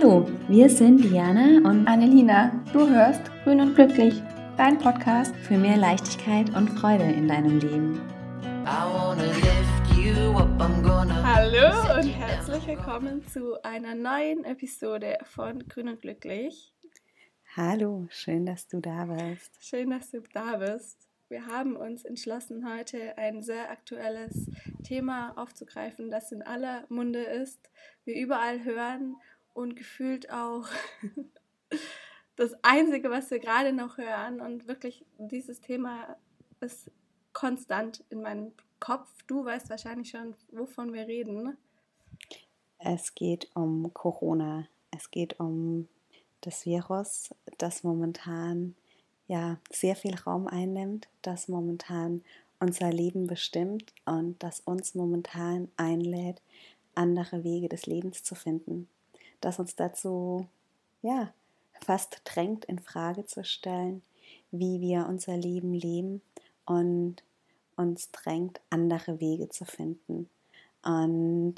Hallo, wir sind Diana und Annelina. Du hörst Grün und Glücklich, dein Podcast für mehr Leichtigkeit und Freude in deinem Leben. Hallo und herzlich willkommen zu einer neuen Episode von Grün und Glücklich. Hallo, schön, dass du da bist. Schön, dass du da bist. Wir haben uns entschlossen, heute ein sehr aktuelles Thema aufzugreifen, das in aller Munde ist, wir überall hören und gefühlt auch das Einzige, was wir gerade noch hören. Und wirklich, dieses Thema ist konstant in meinem Kopf. Du weißt wahrscheinlich schon, wovon wir reden. Es geht um Corona. Es geht um das Virus, das momentan ja sehr viel Raum einnimmt, das momentan unser Leben bestimmt und das uns momentan einlädt, andere Wege des Lebens zu finden, das uns dazu ja fast drängt in Frage zu stellen, wie wir unser Leben leben und uns drängt andere Wege zu finden. Und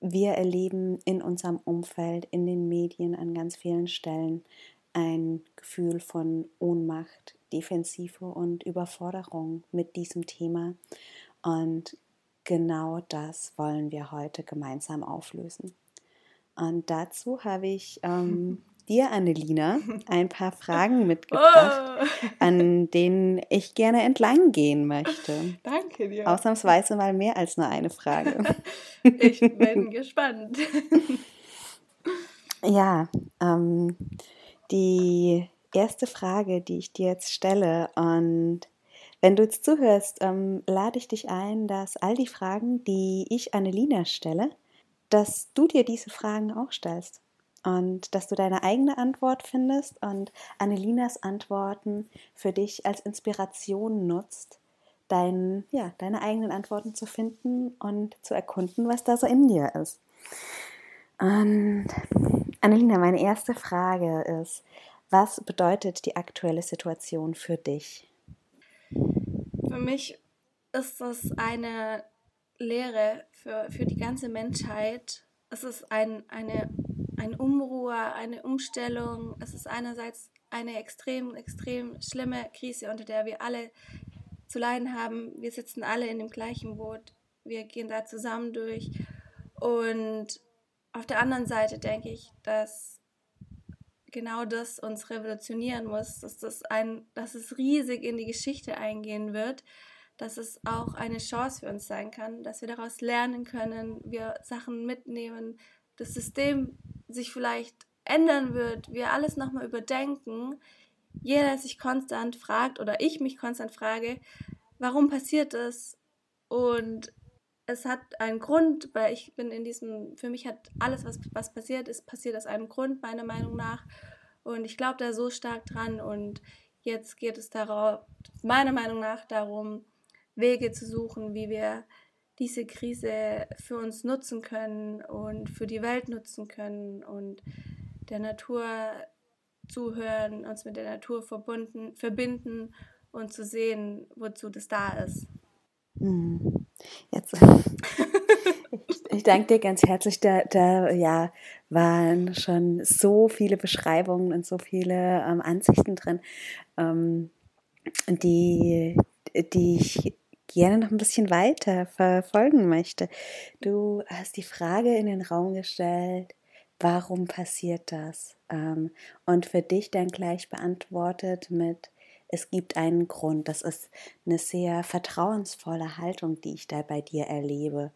wir erleben in unserem Umfeld, in den Medien an ganz vielen Stellen ein Gefühl von Ohnmacht, Defensive und Überforderung mit diesem Thema. Und genau das wollen wir heute gemeinsam auflösen. Und dazu habe ich ähm, dir, Annelina, ein paar Fragen mitgebracht, oh. an denen ich gerne entlang gehen möchte. Danke dir. Ausnahmsweise mal mehr als nur eine Frage. ich bin gespannt. ja, ähm, die erste Frage, die ich dir jetzt stelle und wenn du jetzt zuhörst, ähm, lade ich dich ein, dass all die Fragen, die ich Annelina stelle, dass du dir diese Fragen auch stellst und dass du deine eigene Antwort findest und Annelinas Antworten für dich als Inspiration nutzt, dein, ja, deine eigenen Antworten zu finden und zu erkunden, was da so in dir ist. Und Annelina, meine erste Frage ist, was bedeutet die aktuelle Situation für dich? Für mich ist es eine Lehre für, für die ganze Menschheit. Es ist ein, eine, ein Umruhe, eine Umstellung. Es ist einerseits eine extrem, extrem schlimme Krise, unter der wir alle zu leiden haben. Wir sitzen alle in dem gleichen Boot. Wir gehen da zusammen durch. Und auf der anderen Seite denke ich, dass genau das uns revolutionieren muss, dass das ein, dass es riesig in die Geschichte eingehen wird, dass es auch eine Chance für uns sein kann, dass wir daraus lernen können, wir Sachen mitnehmen, das System sich vielleicht ändern wird, wir alles nochmal überdenken, jeder sich konstant fragt oder ich mich konstant frage, warum passiert das? Und es hat einen Grund, weil ich bin in diesem, für mich hat alles, was, was passiert ist, passiert aus einem Grund, meiner Meinung nach. Und ich glaube da so stark dran. Und jetzt geht es darauf, meiner Meinung nach darum, Wege zu suchen, wie wir diese Krise für uns nutzen können und für die Welt nutzen können und der Natur zuhören, uns mit der Natur verbunden, verbinden und zu sehen, wozu das da ist. Hm. Jetzt. ich, ich danke dir ganz herzlich. Da, da ja, waren schon so viele Beschreibungen und so viele ähm, Ansichten drin, ähm, die, die ich gerne noch ein bisschen weiter verfolgen möchte. Du hast die Frage in den Raum gestellt, warum passiert das? Ähm, und für dich dann gleich beantwortet mit, es gibt einen Grund. Das ist eine sehr vertrauensvolle Haltung, die ich da bei dir erlebe.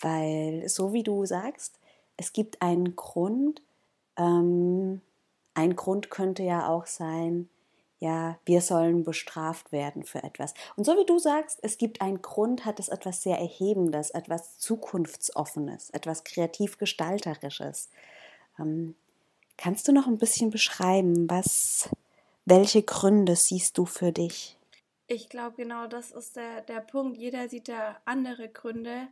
Weil, so wie du sagst, es gibt einen Grund. Ähm, ein Grund könnte ja auch sein, ja, wir sollen bestraft werden für etwas. Und so wie du sagst, es gibt einen Grund, hat es etwas sehr Erhebendes, etwas Zukunftsoffenes, etwas kreativ Gestalterisches. Ähm, kannst du noch ein bisschen beschreiben, was, welche Gründe siehst du für dich? Ich glaube, genau das ist der, der Punkt. Jeder sieht da andere Gründe.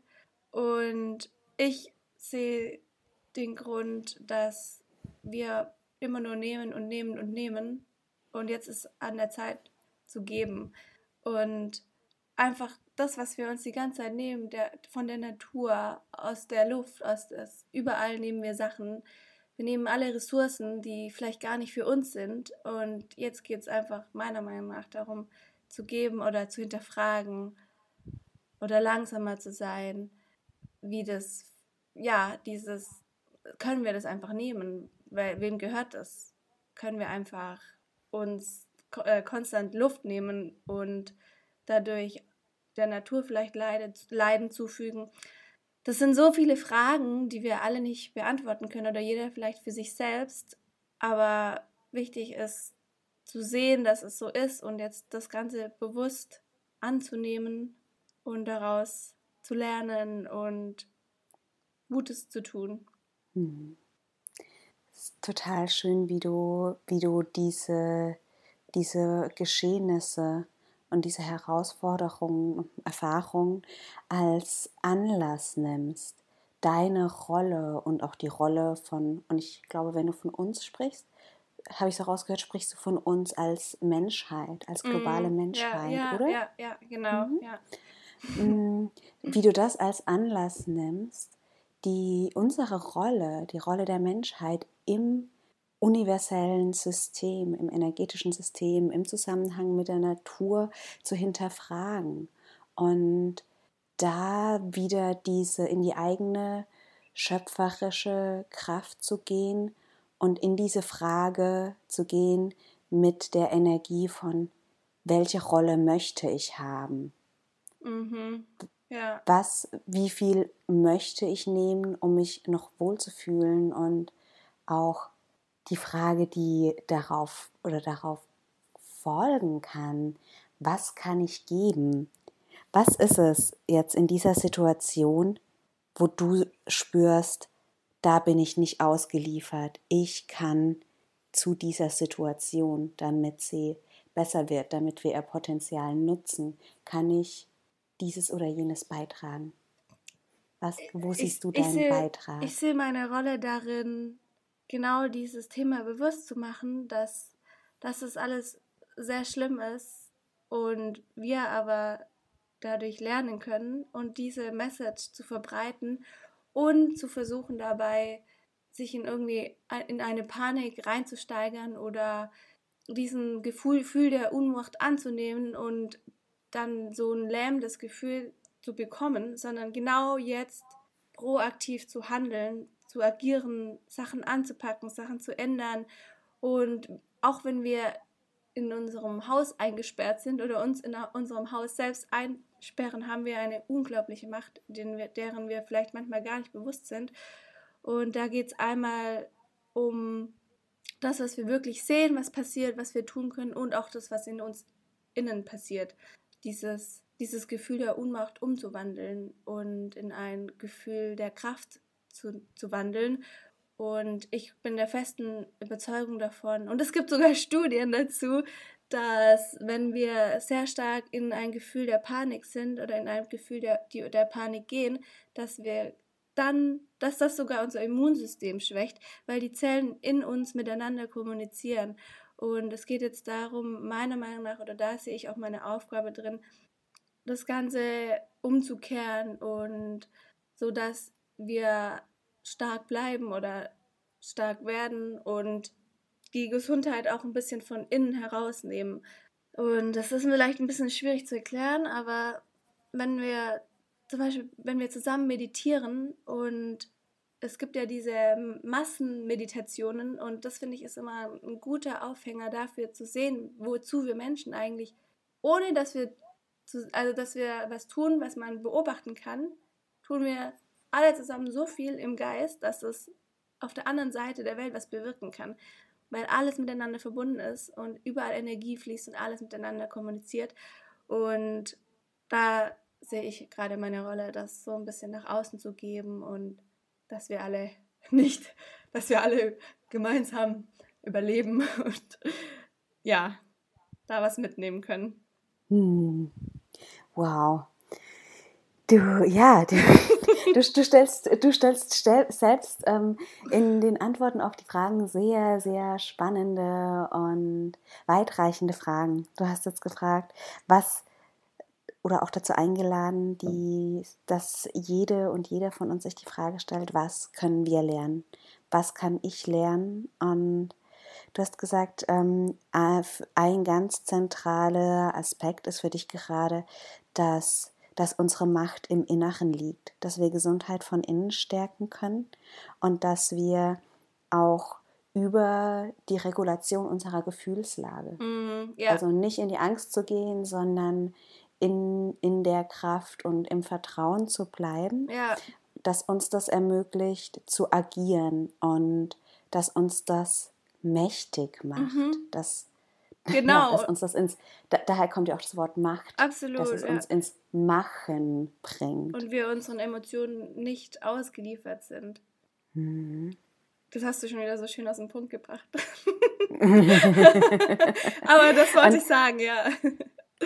Und ich sehe den Grund, dass wir immer nur nehmen und nehmen und nehmen und jetzt ist an der Zeit zu geben. Und einfach das, was wir uns die ganze Zeit nehmen, der, von der Natur, aus der Luft, aus das, überall nehmen wir Sachen, wir nehmen alle Ressourcen, die vielleicht gar nicht für uns sind. Und jetzt geht es einfach meiner Meinung nach darum, zu geben oder zu hinterfragen oder langsamer zu sein, wie das, ja, dieses, können wir das einfach nehmen? Weil, wem gehört das? Können wir einfach uns äh, konstant Luft nehmen und dadurch der Natur vielleicht Leid, Leiden zufügen? Das sind so viele Fragen, die wir alle nicht beantworten können oder jeder vielleicht für sich selbst. Aber wichtig ist zu sehen, dass es so ist und jetzt das Ganze bewusst anzunehmen und daraus zu lernen und Gutes zu tun. Mhm. Es ist total schön, wie du, wie du diese, diese Geschehnisse und diese Herausforderungen und Erfahrungen als Anlass nimmst, deine Rolle und auch die Rolle von, und ich glaube, wenn du von uns sprichst, habe ich so rausgehört, sprichst du von uns als Menschheit, als globale mm, Menschheit, ja, ja, oder? Ja, ja, genau. Mhm. Ja. Mm, wie du das als Anlass nimmst, die unsere Rolle, die Rolle der Menschheit im universellen System, im energetischen System, im Zusammenhang mit der Natur zu hinterfragen und da wieder diese in die eigene schöpferische Kraft zu gehen und in diese Frage zu gehen mit der Energie von, welche Rolle möchte ich haben? Mhm. Ja. Was, wie viel möchte ich nehmen, um mich noch wohlzufühlen und auch die Frage, die darauf oder darauf folgen kann, was kann ich geben? Was ist es jetzt in dieser Situation, wo du spürst, da bin ich nicht ausgeliefert. Ich kann zu dieser Situation, damit sie besser wird, damit wir ihr Potenzial nutzen, kann ich dieses oder jenes beitragen. Was, wo siehst du deinen ich seh, Beitrag? Ich sehe meine Rolle darin, genau dieses Thema bewusst zu machen, dass, dass es alles sehr schlimm ist und wir aber dadurch lernen können und diese Message zu verbreiten und zu versuchen dabei, sich in irgendwie in eine Panik reinzusteigern oder diesen Gefühl, Gefühl der Unmacht anzunehmen und dann so ein lähmendes Gefühl zu bekommen, sondern genau jetzt proaktiv zu handeln, zu agieren, Sachen anzupacken, Sachen zu ändern. Und auch wenn wir in unserem Haus eingesperrt sind oder uns in unserem Haus selbst einsperren, haben wir eine unglaubliche Macht, deren wir vielleicht manchmal gar nicht bewusst sind. Und da geht es einmal um das, was wir wirklich sehen, was passiert, was wir tun können und auch das, was in uns innen passiert. Dieses, dieses Gefühl der Unmacht umzuwandeln und in ein Gefühl der Kraft zu, zu wandeln. Und ich bin der festen Überzeugung davon, und es gibt sogar Studien dazu, dass wenn wir sehr stark in ein Gefühl der Panik sind oder in ein Gefühl der, die, der Panik gehen, dass wir dann, dass das sogar unser Immunsystem schwächt, weil die Zellen in uns miteinander kommunizieren. Und es geht jetzt darum, meiner Meinung nach, oder da sehe ich auch meine Aufgabe drin, das Ganze umzukehren und so dass wir stark bleiben oder stark werden und die Gesundheit auch ein bisschen von innen herausnehmen. Und das ist vielleicht ein bisschen schwierig zu erklären, aber wenn wir zum Beispiel, wenn wir zusammen meditieren und es gibt ja diese Massenmeditationen und das finde ich ist immer ein guter Aufhänger dafür zu sehen, wozu wir Menschen eigentlich, ohne dass wir, zu, also dass wir was tun, was man beobachten kann, tun wir alle zusammen so viel im Geist, dass es auf der anderen Seite der Welt was bewirken kann, weil alles miteinander verbunden ist und überall Energie fließt und alles miteinander kommuniziert. Und da sehe ich gerade meine Rolle, das so ein bisschen nach außen zu geben und dass wir alle nicht, dass wir alle gemeinsam überleben und ja, da was mitnehmen können. Hm. Wow. Du, ja, du, du, du, stellst, du stellst stell, selbst ähm, in den Antworten auf die Fragen sehr, sehr spannende und weitreichende Fragen. Du hast jetzt gefragt, was oder auch dazu eingeladen, die, dass jede und jeder von uns sich die Frage stellt, was können wir lernen? was kann ich lernen? Und du hast gesagt, ähm, ein ganz zentraler Aspekt ist für dich gerade, dass, dass unsere Macht im Inneren liegt, dass wir Gesundheit von innen stärken können und dass wir auch über die Regulation unserer Gefühlslage. Mm, yeah. Also nicht in die Angst zu gehen, sondern in, in der Kraft und im Vertrauen zu bleiben, yeah. dass uns das ermöglicht zu agieren und dass uns das mächtig macht, mhm. dass, genau. Ja, dass uns das ins, da, daher kommt ja auch das Wort Macht, Absolut, dass es ja. uns ins Machen bringt. Und wir unseren Emotionen nicht ausgeliefert sind. Mhm. Das hast du schon wieder so schön aus dem Punkt gebracht. Aber das wollte und, ich sagen, ja.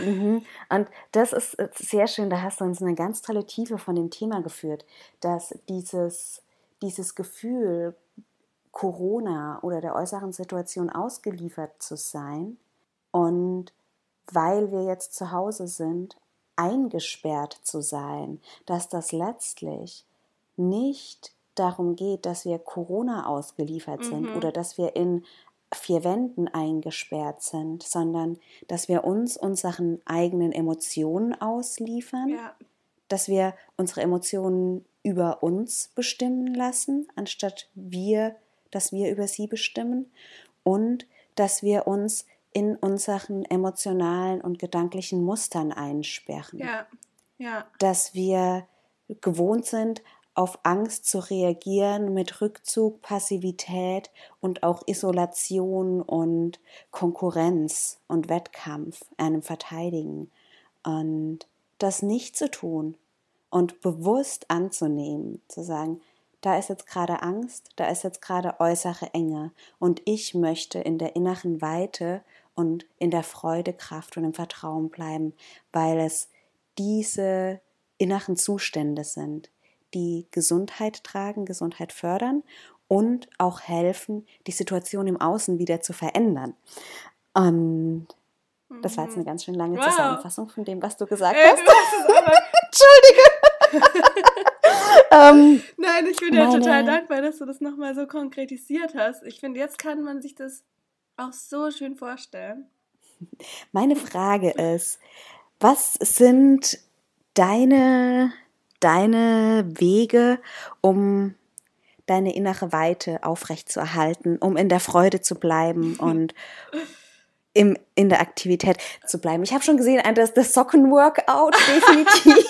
Mhm. Und das ist sehr schön, da hast du uns eine ganz tolle Tiefe von dem Thema geführt, dass dieses, dieses Gefühl, Corona oder der äußeren Situation ausgeliefert zu sein und weil wir jetzt zu Hause sind, eingesperrt zu sein, dass das letztlich nicht darum geht, dass wir Corona ausgeliefert sind mhm. oder dass wir in vier Wänden eingesperrt sind, sondern dass wir uns unseren eigenen Emotionen ausliefern, ja. dass wir unsere Emotionen über uns bestimmen lassen, anstatt wir, dass wir über sie bestimmen und dass wir uns in unseren emotionalen und gedanklichen Mustern einsperren. Ja. Ja. Dass wir gewohnt sind, auf Angst zu reagieren mit Rückzug, Passivität und auch Isolation und Konkurrenz und Wettkampf, einem Verteidigen. Und das nicht zu tun und bewusst anzunehmen, zu sagen, da ist jetzt gerade Angst, da ist jetzt gerade äußere Enge und ich möchte in der inneren Weite und in der Freude, Kraft und im Vertrauen bleiben, weil es diese inneren Zustände sind, die Gesundheit tragen, Gesundheit fördern und auch helfen, die Situation im Außen wieder zu verändern. Und das war jetzt eine mhm. ganz schön lange wow. Zusammenfassung von dem, was du gesagt äh, hast. Entschuldige. ähm, Nein, ich bin dir total dankbar, dass du das nochmal so konkretisiert hast. Ich finde, jetzt kann man sich das auch so schön vorstellen. Meine Frage ist, was sind deine deine Wege, um deine innere Weite aufrechtzuerhalten, um in der Freude zu bleiben und im, in der Aktivität zu bleiben. Ich habe schon gesehen, das, das Sockenworkout definitiv.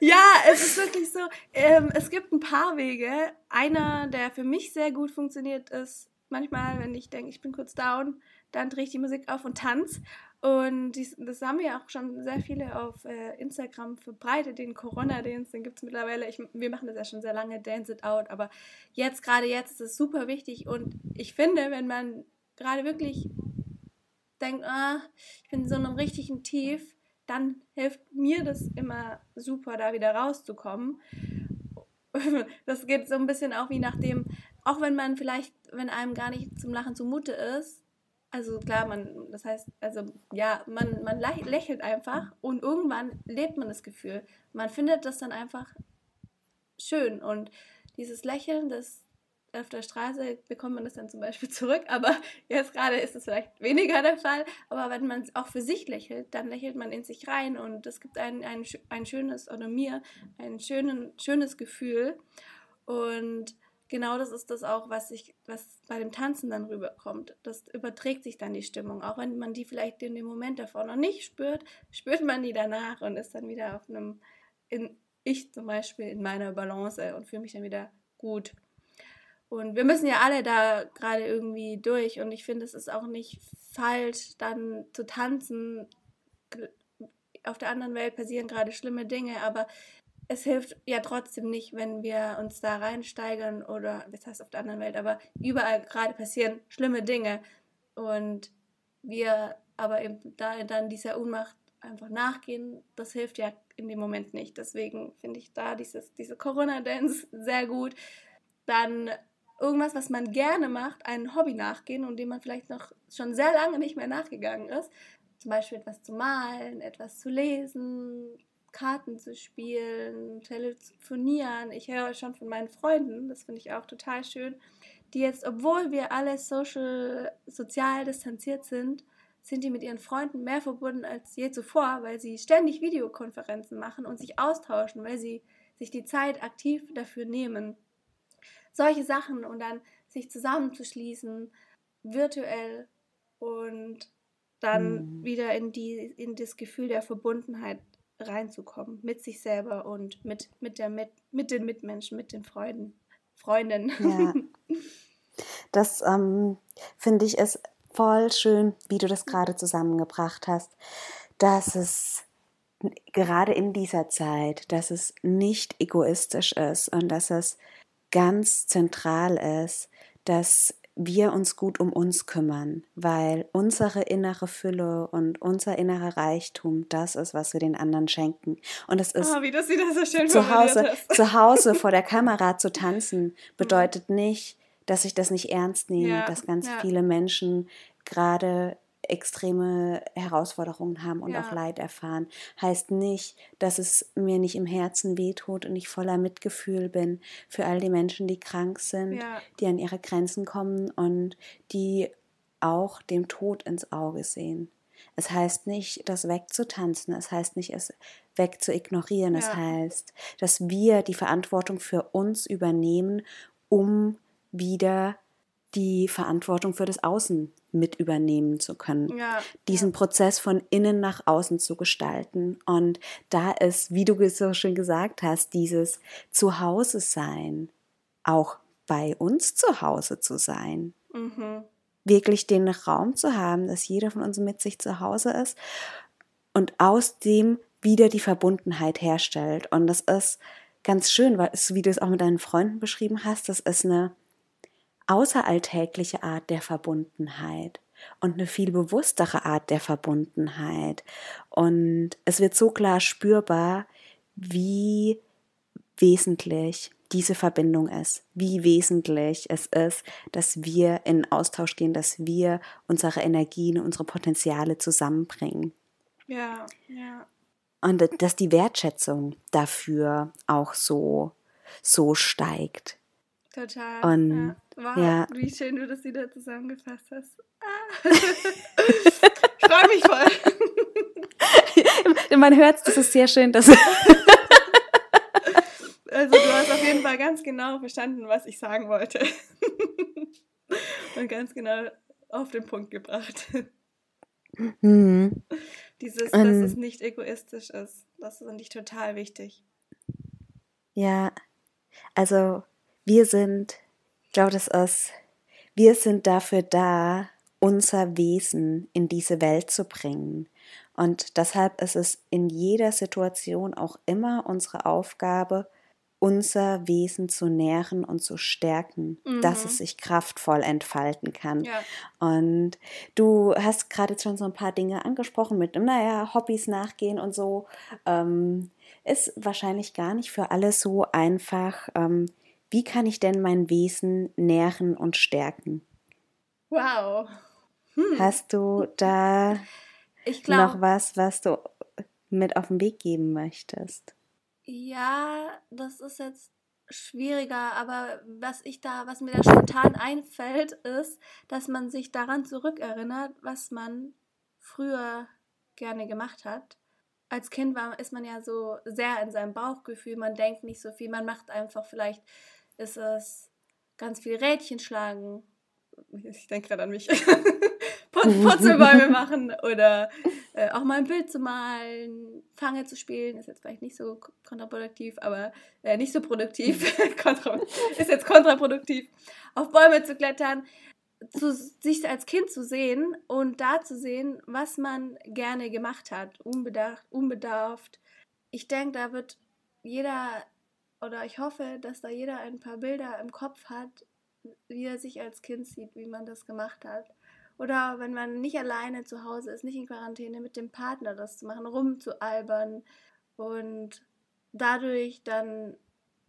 ja, es ist wirklich so. Ähm, es gibt ein paar Wege. Einer, der für mich sehr gut funktioniert, ist manchmal, wenn ich denke, ich bin kurz down, dann drehe ich die Musik auf und tanze. Und dies, das haben wir auch schon sehr viele auf äh, Instagram verbreitet, den Corona-Dance, den gibt es mittlerweile. Ich, wir machen das ja schon sehr lange, Dance It Out, aber jetzt, gerade jetzt, ist es super wichtig. Und ich finde, wenn man gerade wirklich denkt, ah, ich bin in so einem richtigen Tief, dann hilft mir das immer super, da wieder rauszukommen. Das geht so ein bisschen auch wie nach dem, auch wenn man vielleicht, wenn einem gar nicht zum Lachen zumute ist, also klar, man, das heißt, also ja, man, man lächelt einfach und irgendwann lebt man das Gefühl. Man findet das dann einfach schön und dieses Lächeln, das auf der Straße bekommt man das dann zum Beispiel zurück, aber jetzt gerade ist es vielleicht weniger der Fall. Aber wenn man auch für sich lächelt, dann lächelt man in sich rein und es gibt ein, ein, ein schönes, oder mir, ein schönen, schönes Gefühl. Und genau das ist das auch, was ich, was bei dem Tanzen dann rüberkommt. Das überträgt sich dann die Stimmung. Auch wenn man die vielleicht in dem Moment davor noch nicht spürt, spürt man die danach und ist dann wieder auf einem, in, ich zum Beispiel in meiner Balance und fühle mich dann wieder gut. Und wir müssen ja alle da gerade irgendwie durch und ich finde, es ist auch nicht falsch, dann zu tanzen. Auf der anderen Welt passieren gerade schlimme Dinge, aber es hilft ja trotzdem nicht, wenn wir uns da reinsteigern oder, das heißt auf der anderen Welt, aber überall gerade passieren schlimme Dinge und wir aber eben da dann dieser Unmacht einfach nachgehen, das hilft ja in dem Moment nicht. Deswegen finde ich da dieses, diese Corona-Dance sehr gut. Dann irgendwas, was man gerne macht, ein Hobby nachgehen und dem man vielleicht noch schon sehr lange nicht mehr nachgegangen ist. Zum Beispiel etwas zu malen, etwas zu lesen, Karten zu spielen, telefonieren. Ich höre schon von meinen Freunden, das finde ich auch total schön, die jetzt, obwohl wir alle social, sozial distanziert sind, sind die mit ihren Freunden mehr verbunden als je zuvor, weil sie ständig Videokonferenzen machen und sich austauschen, weil sie sich die Zeit aktiv dafür nehmen. Solche Sachen und dann sich zusammenzuschließen, virtuell und dann mhm. wieder in, die, in das Gefühl der Verbundenheit reinzukommen mit sich selber und mit, mit, der, mit, mit den Mitmenschen, mit den Freunden, Freundinnen. Ja. Das ähm, finde ich ist voll schön, wie du das gerade zusammengebracht hast, dass es gerade in dieser Zeit, dass es nicht egoistisch ist und dass es ganz zentral ist, dass wir uns gut um uns kümmern, weil unsere innere Fülle und unser innerer Reichtum das ist, was wir den anderen schenken. Und es ist, oh, das wieder so zu Hause, zu Hause vor der Kamera zu tanzen, bedeutet nicht, dass ich das nicht ernst nehme, ja, dass ganz ja. viele Menschen gerade extreme Herausforderungen haben und ja. auch Leid erfahren. Heißt nicht, dass es mir nicht im Herzen wehtut und ich voller Mitgefühl bin für all die Menschen, die krank sind, ja. die an ihre Grenzen kommen und die auch dem Tod ins Auge sehen. Es heißt nicht, das wegzutanzen, es heißt nicht, es wegzuignorieren, ja. es heißt, dass wir die Verantwortung für uns übernehmen, um wieder die Verantwortung für das Außen mit übernehmen zu können. Ja, diesen ja. Prozess von innen nach außen zu gestalten. Und da ist, wie du so schön gesagt hast, dieses Zuhause sein, auch bei uns zu Hause zu sein. Mhm. Wirklich den Raum zu haben, dass jeder von uns mit sich zu Hause ist und aus dem wieder die Verbundenheit herstellt. Und das ist ganz schön, weil es, wie du es auch mit deinen Freunden beschrieben hast, das ist eine außeralltägliche Art der Verbundenheit und eine viel bewusstere Art der Verbundenheit. Und es wird so klar spürbar, wie wesentlich diese Verbindung ist, wie wesentlich es ist, dass wir in Austausch gehen, dass wir unsere Energien, unsere Potenziale zusammenbringen. Ja, ja. Und dass die Wertschätzung dafür auch so, so steigt. Total. Und ja. Wow, ja. wie schön du das wieder zusammengefasst hast. Ah. ich freue mich voll. Man hört es, das ist sehr schön. Dass also du hast auf jeden Fall ganz genau verstanden, was ich sagen wollte. Und ganz genau auf den Punkt gebracht. Mhm. Dieses, dass um, es nicht egoistisch ist, das finde ich total wichtig. Ja, also wir sind glaube, das ist, wir sind dafür da, unser Wesen in diese Welt zu bringen. Und deshalb ist es in jeder Situation auch immer unsere Aufgabe, unser Wesen zu nähren und zu stärken, mhm. dass es sich kraftvoll entfalten kann. Ja. Und du hast gerade schon so ein paar Dinge angesprochen mit, naja, Hobbys nachgehen und so. Ähm, ist wahrscheinlich gar nicht für alle so einfach. Ähm, wie kann ich denn mein Wesen nähren und stärken? Wow. Hm. Hast du da glaub, noch was, was du mit auf den Weg geben möchtest? Ja, das ist jetzt schwieriger, aber was ich da, was mir da spontan einfällt, ist, dass man sich daran zurückerinnert, was man früher gerne gemacht hat. Als Kind war, ist man ja so sehr in seinem Bauchgefühl, man denkt nicht so viel, man macht einfach vielleicht ist es ganz viel Rädchen schlagen. Ich denke gerade an mich. Putzelbäume machen oder äh, auch mal ein Bild zu malen, Fange zu spielen, ist jetzt vielleicht nicht so kontraproduktiv, aber äh, nicht so produktiv, ist jetzt kontraproduktiv, auf Bäume zu klettern, zu, sich als Kind zu sehen und da zu sehen, was man gerne gemacht hat, unbedacht, unbedarft. Ich denke, da wird jeder oder ich hoffe, dass da jeder ein paar Bilder im Kopf hat, wie er sich als Kind sieht, wie man das gemacht hat. Oder wenn man nicht alleine zu Hause ist, nicht in Quarantäne, mit dem Partner das zu machen, rumzualbern und dadurch dann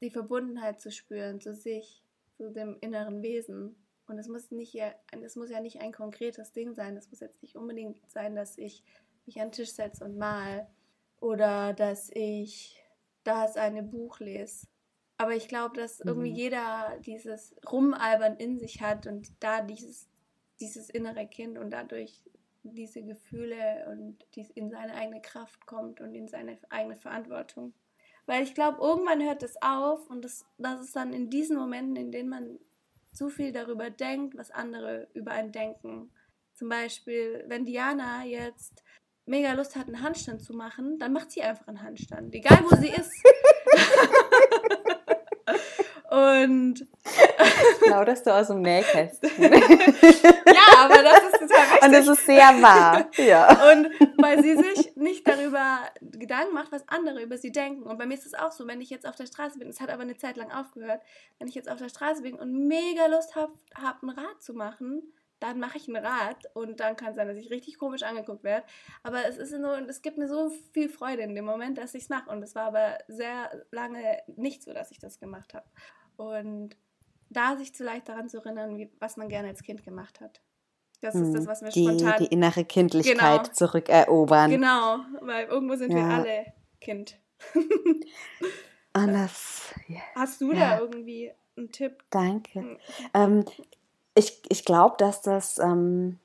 die Verbundenheit zu spüren zu sich, zu dem inneren Wesen. Und es muss nicht, es muss ja nicht ein konkretes Ding sein. Es muss jetzt nicht unbedingt sein, dass ich mich an den Tisch setze und mal, oder dass ich das eine Buch lese. Aber ich glaube, dass irgendwie mhm. jeder dieses Rumalbern in sich hat und da dieses, dieses innere Kind und dadurch diese Gefühle und dies in seine eigene Kraft kommt und in seine eigene Verantwortung. Weil ich glaube, irgendwann hört es auf und das, das ist dann in diesen Momenten, in denen man zu viel darüber denkt, was andere über einen denken. Zum Beispiel, wenn Diana jetzt mega Lust hat, einen Handstand zu machen, dann macht sie einfach einen Handstand, egal wo sie ist. Und Plauderst du aus dem Nähkästchen. ja, aber das ist total richtig. Und das ist sehr wahr. Ja. Und weil sie sich nicht darüber Gedanken macht, was andere über sie denken. Und bei mir ist es auch so, wenn ich jetzt auf der Straße bin, es hat aber eine Zeit lang aufgehört, wenn ich jetzt auf der Straße bin und mega Lust habe, hab ein Rad zu machen, dann mache ich ein Rad und dann kann es sein, dass ich richtig komisch angeguckt werde. Aber es ist so, es gibt mir so viel Freude in dem Moment, dass ich es mache. Und es war aber sehr lange nicht so, dass ich das gemacht habe. Und da sich vielleicht daran zu erinnern, wie, was man gerne als Kind gemacht hat. Das ist das, hm, was wir die, spontan... Die innere Kindlichkeit genau. zurückerobern. Genau, weil irgendwo sind ja. wir alle Kind. Ja. Hast du ja. da irgendwie einen Tipp? Danke. Hm. Ähm, ich ich glaube, dass das ähm,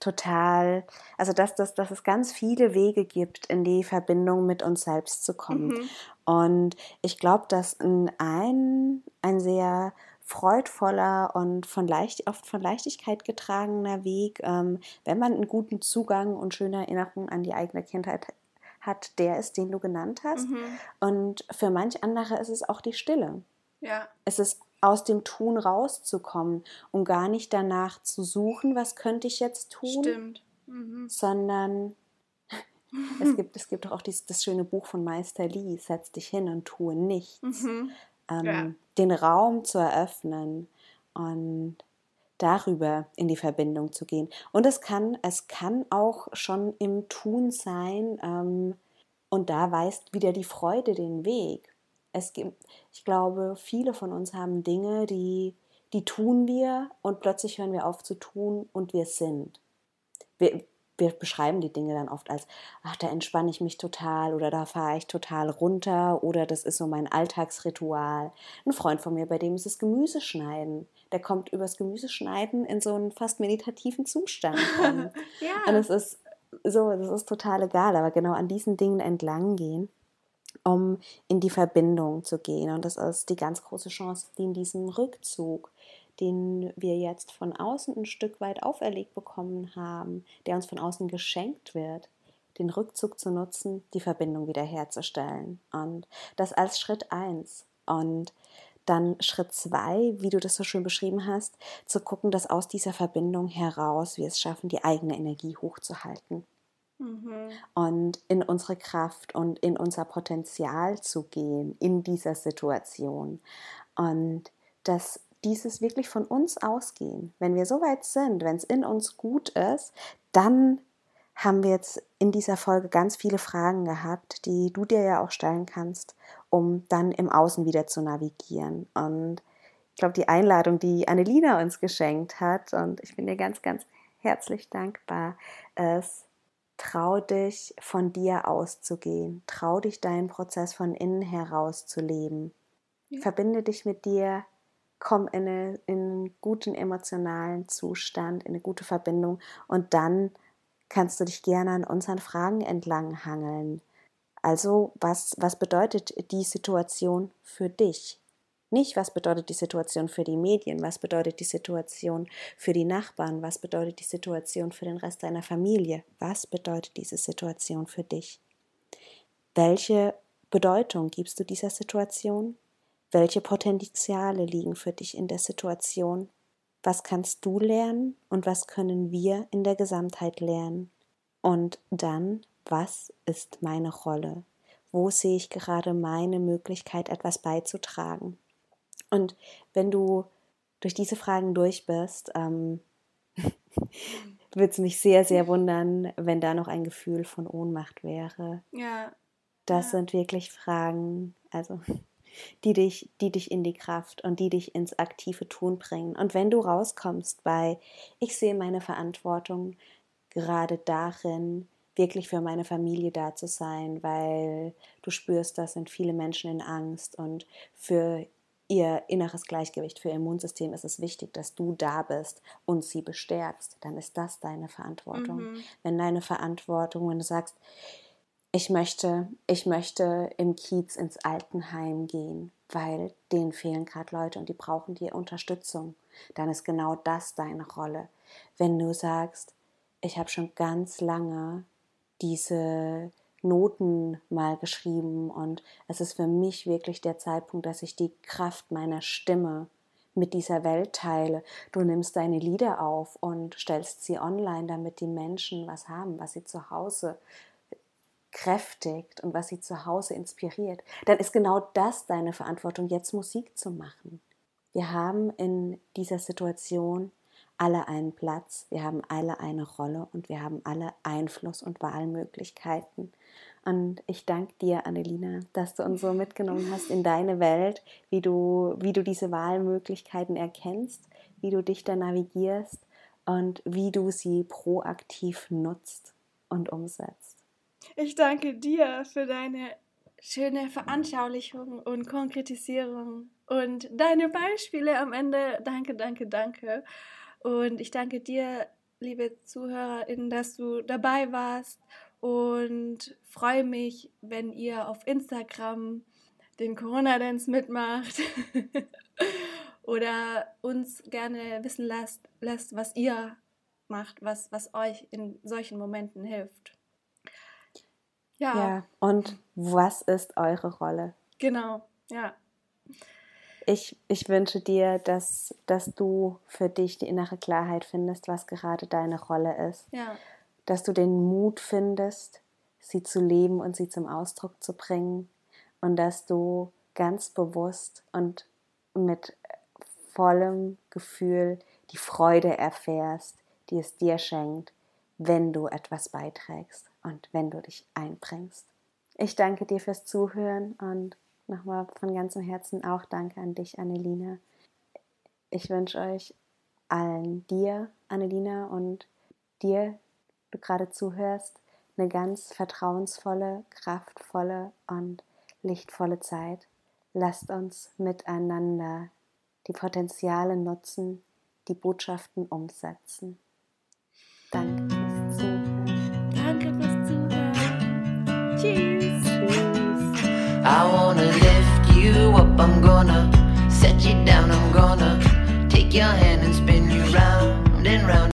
total, also dass, dass, dass es ganz viele Wege gibt, in die Verbindung mit uns selbst zu kommen. Mhm. Und ich glaube, dass ein, ein sehr freudvoller und von leicht, oft von Leichtigkeit getragener Weg, ähm, wenn man einen guten Zugang und schöne Erinnerungen an die eigene Kindheit hat, der ist, den du genannt hast. Mhm. Und für manch andere ist es auch die Stille. Ja. Es ist aus dem Tun rauszukommen und gar nicht danach zu suchen, was könnte ich jetzt tun, Stimmt. Mhm. sondern es gibt, es gibt auch dieses, das schöne Buch von Meister Lee, Setz dich hin und tue nichts. Mhm. Ähm, ja. Den Raum zu eröffnen und darüber in die Verbindung zu gehen. Und es kann, es kann auch schon im Tun sein, ähm, und da weist wieder die Freude den Weg. Es gibt, ich glaube, viele von uns haben Dinge, die, die tun wir und plötzlich hören wir auf zu tun und wir sind. Wir, wir beschreiben die Dinge dann oft als, ach, da entspanne ich mich total oder da fahre ich total runter oder das ist so mein Alltagsritual. Ein Freund von mir, bei dem ist es Gemüseschneiden. Der kommt übers Gemüseschneiden in so einen fast meditativen Zustand. ja. Und es ist so, das ist total egal, aber genau an diesen Dingen entlang gehen, um in die Verbindung zu gehen. Und das ist die ganz große Chance, die in diesem Rückzug den wir jetzt von außen ein Stück weit auferlegt bekommen haben, der uns von außen geschenkt wird, den Rückzug zu nutzen, die Verbindung wiederherzustellen. Und das als Schritt eins. Und dann Schritt zwei, wie du das so schön beschrieben hast, zu gucken, dass aus dieser Verbindung heraus wir es schaffen, die eigene Energie hochzuhalten. Mhm. Und in unsere Kraft und in unser Potenzial zu gehen in dieser Situation. Und das dieses wirklich von uns ausgehen. Wenn wir so weit sind, wenn es in uns gut ist, dann haben wir jetzt in dieser Folge ganz viele Fragen gehabt, die du dir ja auch stellen kannst, um dann im Außen wieder zu navigieren. Und ich glaube, die Einladung, die Annelina uns geschenkt hat, und ich bin dir ganz, ganz herzlich dankbar, ist, trau dich von dir auszugehen, trau dich deinen Prozess von innen heraus zu leben. Ja. Verbinde dich mit dir, komm in, eine, in einen guten emotionalen Zustand, in eine gute Verbindung und dann kannst du dich gerne an unseren Fragen entlang hangeln. Also, was, was bedeutet die Situation für dich? Nicht, was bedeutet die Situation für die Medien, was bedeutet die Situation für die Nachbarn, was bedeutet die Situation für den Rest deiner Familie, was bedeutet diese Situation für dich? Welche Bedeutung gibst du dieser Situation? Welche Potenziale liegen für dich in der Situation? Was kannst du lernen und was können wir in der Gesamtheit lernen? Und dann, was ist meine Rolle? Wo sehe ich gerade meine Möglichkeit, etwas beizutragen? Und wenn du durch diese Fragen durch bist, ähm, würde es mich sehr, sehr wundern, wenn da noch ein Gefühl von Ohnmacht wäre. Ja. Das ja. sind wirklich Fragen, also die dich, die dich in die Kraft und die dich ins aktive Tun bringen. Und wenn du rauskommst bei, ich sehe meine Verantwortung gerade darin, wirklich für meine Familie da zu sein, weil du spürst, das sind viele Menschen in Angst und für ihr inneres Gleichgewicht, für ihr Immunsystem ist es wichtig, dass du da bist und sie bestärkst, dann ist das deine Verantwortung. Mhm. Wenn deine Verantwortung, wenn du sagst, ich möchte, ich möchte im Kiez ins Altenheim gehen, weil denen fehlen gerade Leute und die brauchen die Unterstützung, dann ist genau das deine Rolle. Wenn du sagst, ich habe schon ganz lange diese Noten mal geschrieben und es ist für mich wirklich der Zeitpunkt, dass ich die Kraft meiner Stimme mit dieser Welt teile. Du nimmst deine Lieder auf und stellst sie online, damit die Menschen was haben, was sie zu Hause kräftigt und was sie zu Hause inspiriert. Dann ist genau das deine Verantwortung, jetzt Musik zu machen. Wir haben in dieser Situation alle einen Platz, wir haben alle eine Rolle und wir haben alle Einfluss und Wahlmöglichkeiten. Und ich danke dir, Annelina, dass du uns so mitgenommen hast in deine Welt, wie du, wie du diese Wahlmöglichkeiten erkennst, wie du dich da navigierst und wie du sie proaktiv nutzt und umsetzt. Ich danke dir für deine schöne Veranschaulichung und Konkretisierung und deine Beispiele am Ende. Danke, danke, danke. Und ich danke dir, liebe ZuhörerInnen, dass du dabei warst und freue mich, wenn ihr auf Instagram den Corona-Dance mitmacht oder uns gerne wissen lasst, lasst, was ihr macht, was, was euch in solchen Momenten hilft. Ja. ja. Und was ist eure Rolle? Genau, ja. Ich, ich wünsche dir, dass, dass du für dich die innere Klarheit findest, was gerade deine Rolle ist. Ja. Dass du den Mut findest, sie zu leben und sie zum Ausdruck zu bringen. Und dass du ganz bewusst und mit vollem Gefühl die Freude erfährst, die es dir schenkt, wenn du etwas beiträgst und wenn du dich einbringst. Ich danke dir fürs Zuhören und nochmal von ganzem Herzen auch danke an dich, Annelina. Ich wünsche euch allen, dir, Annelina, und dir, du gerade zuhörst, eine ganz vertrauensvolle, kraftvolle und lichtvolle Zeit. Lasst uns miteinander die Potenziale nutzen, die Botschaften umsetzen. Danke fürs Zuhören. Danke fürs Zuhören. Tschüss. I wanna lift you up, I'm gonna set you down, I'm gonna take your hand and spin you round and round.